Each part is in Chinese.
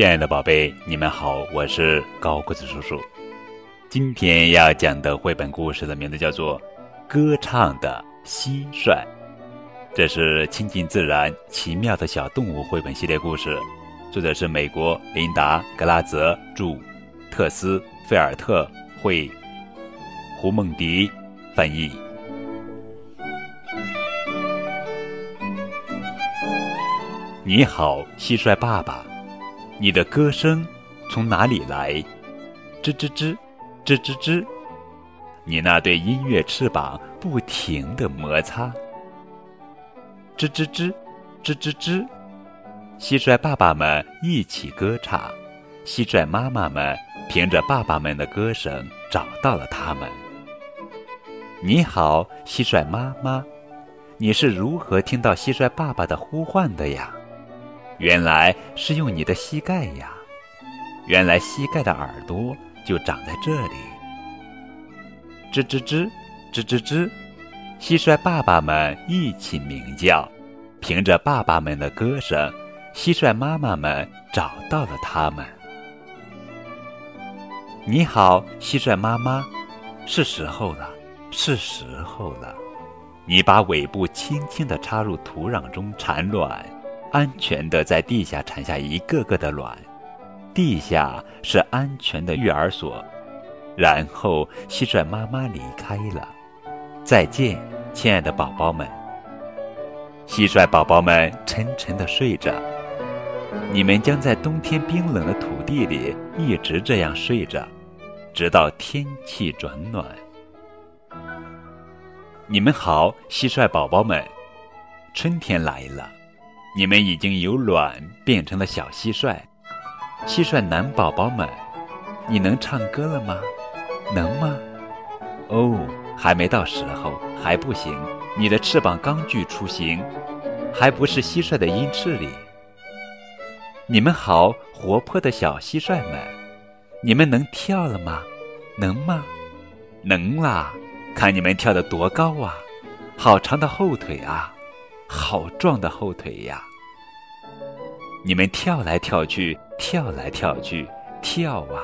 亲爱的宝贝，你们好，我是高个子叔叔。今天要讲的绘本故事的名字叫做《歌唱的蟋蟀》，这是亲近自然、奇妙的小动物绘本系列故事，作者是美国琳达·格拉泽著，特斯·菲尔特绘，胡梦迪翻译。你好，蟋蟀爸爸。你的歌声从哪里来？吱吱吱，吱吱吱。你那对音乐翅膀不停地摩擦。吱吱吱，吱吱吱。蟋蟀爸爸们一起歌唱，蟋蟀妈妈们凭着爸爸们的歌声找到了他们。你好，蟋蟀妈妈，你是如何听到蟋蟀爸爸的呼唤的呀？原来是用你的膝盖呀！原来膝盖的耳朵就长在这里。吱吱吱，吱吱吱，蟋蟀爸爸们一起鸣叫，凭着爸爸们的歌声，蟋蟀妈妈们找到了他们。你好，蟋蟀妈妈，是时候了，是时候了，你把尾部轻轻地插入土壤中产卵。安全地在地下产下一个个的卵，地下是安全的育儿所。然后蟋蟀妈妈离开了，再见，亲爱的宝宝们。蟋蟀宝宝们沉沉地睡着，你们将在冬天冰冷的土地里一直这样睡着，直到天气转暖。你们好，蟋蟀宝宝们，春天来了。你们已经由卵变成了小蟋蟀，蟋蟀男宝宝们，你能唱歌了吗？能吗？哦，还没到时候，还不行。你的翅膀刚具雏形，还不是蟋蟀的音翅里。你们好，活泼的小蟋蟀们，你们能跳了吗？能吗？能啦！看你们跳得多高啊！好长的后腿啊！好壮的后腿呀！你们跳来跳去，跳来跳去，跳啊，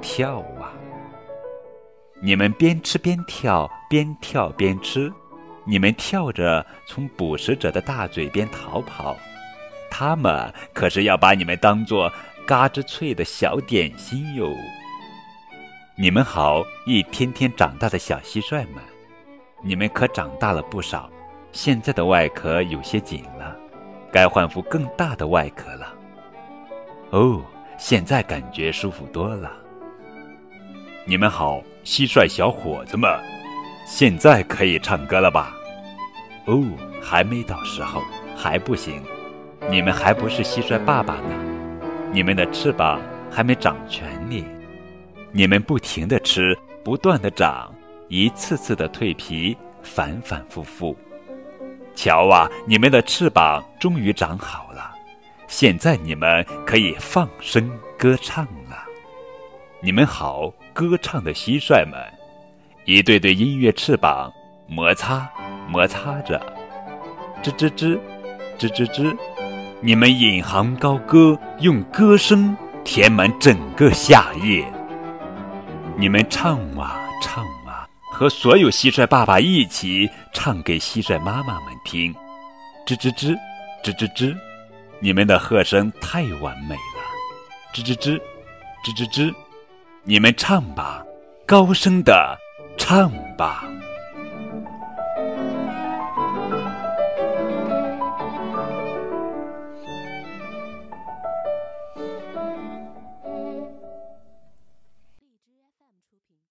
跳啊！你们边吃边跳，边跳边吃。你们跳着从捕食者的大嘴边逃跑，他们可是要把你们当做嘎吱脆的小点心哟！你们好，一天天长大的小蟋蟀们，你们可长大了不少。现在的外壳有些紧了，该换副更大的外壳了。哦，现在感觉舒服多了。你们好，蟋蟀小伙子们，现在可以唱歌了吧？哦，还没到时候，还不行。你们还不是蟋蟀爸爸呢，你们的翅膀还没长全呢。你们不停的吃，不断的长，一次次的蜕皮，反反复复。瞧啊，你们的翅膀终于长好了，现在你们可以放声歌唱了。你们好，歌唱的蟋蟀们，一对对音乐翅膀摩擦摩擦着，吱吱吱，吱吱吱，你们引吭高歌，用歌声填满整个夏夜。你们唱啊唱。和所有蟋蟀爸爸一起唱给蟋蟀妈妈们听，吱吱吱，吱吱吱，你们的和声太完美了，吱吱吱，吱吱吱，你们唱吧，高声的唱吧。